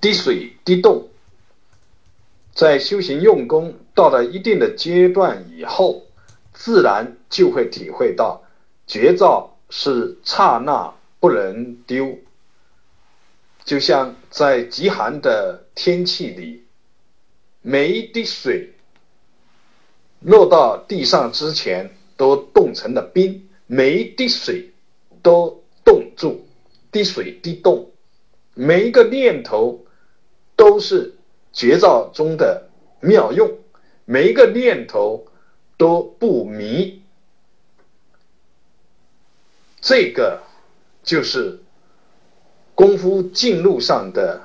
滴水滴动，在修行用功到了一定的阶段以后，自然就会体会到绝招是刹那不能丢。就像在极寒的天气里，每一滴水落到地上之前都冻成了冰，每一滴水都冻住，滴水滴动，每一个念头都是绝招中的妙用，每一个念头都不迷，这个就是。功夫进路上的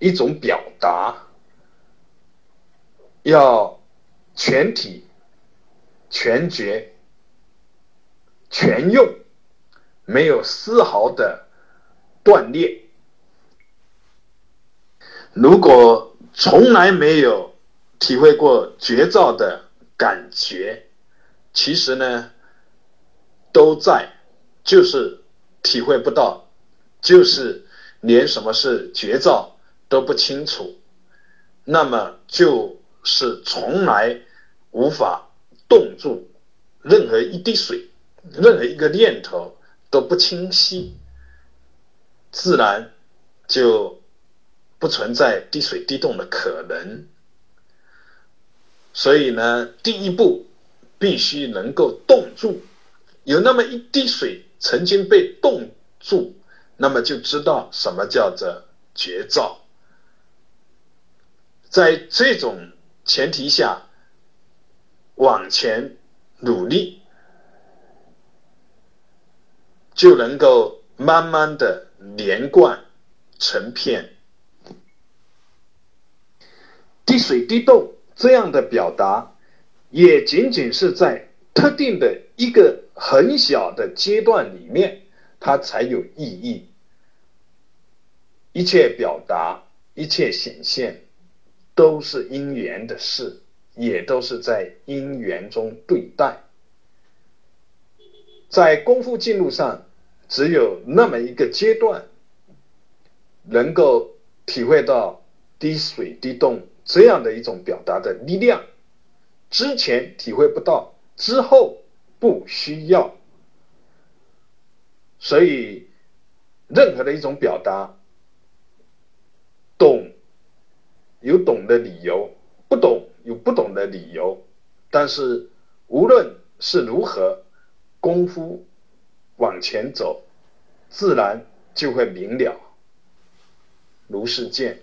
一种表达，要全体、全觉、全用，没有丝毫的断裂。如果从来没有体会过绝招的感觉，其实呢，都在，就是体会不到。就是连什么是绝招都不清楚，那么就是从来无法冻住任何一滴水，任何一个念头都不清晰，自然就不存在滴水滴动的可能。所以呢，第一步必须能够冻住，有那么一滴水曾经被冻住。那么就知道什么叫做绝招。在这种前提下，往前努力，就能够慢慢的连贯成片。滴水滴动这样的表达，也仅仅是在特定的一个很小的阶段里面，它才有意义。一切表达，一切显现，都是因缘的事，也都是在因缘中对待。在功夫进路上，只有那么一个阶段，能够体会到滴水滴动这样的一种表达的力量。之前体会不到，之后不需要。所以，任何的一种表达。懂有懂的理由，不懂有不懂的理由，但是无论是如何，功夫往前走，自然就会明了。如是见。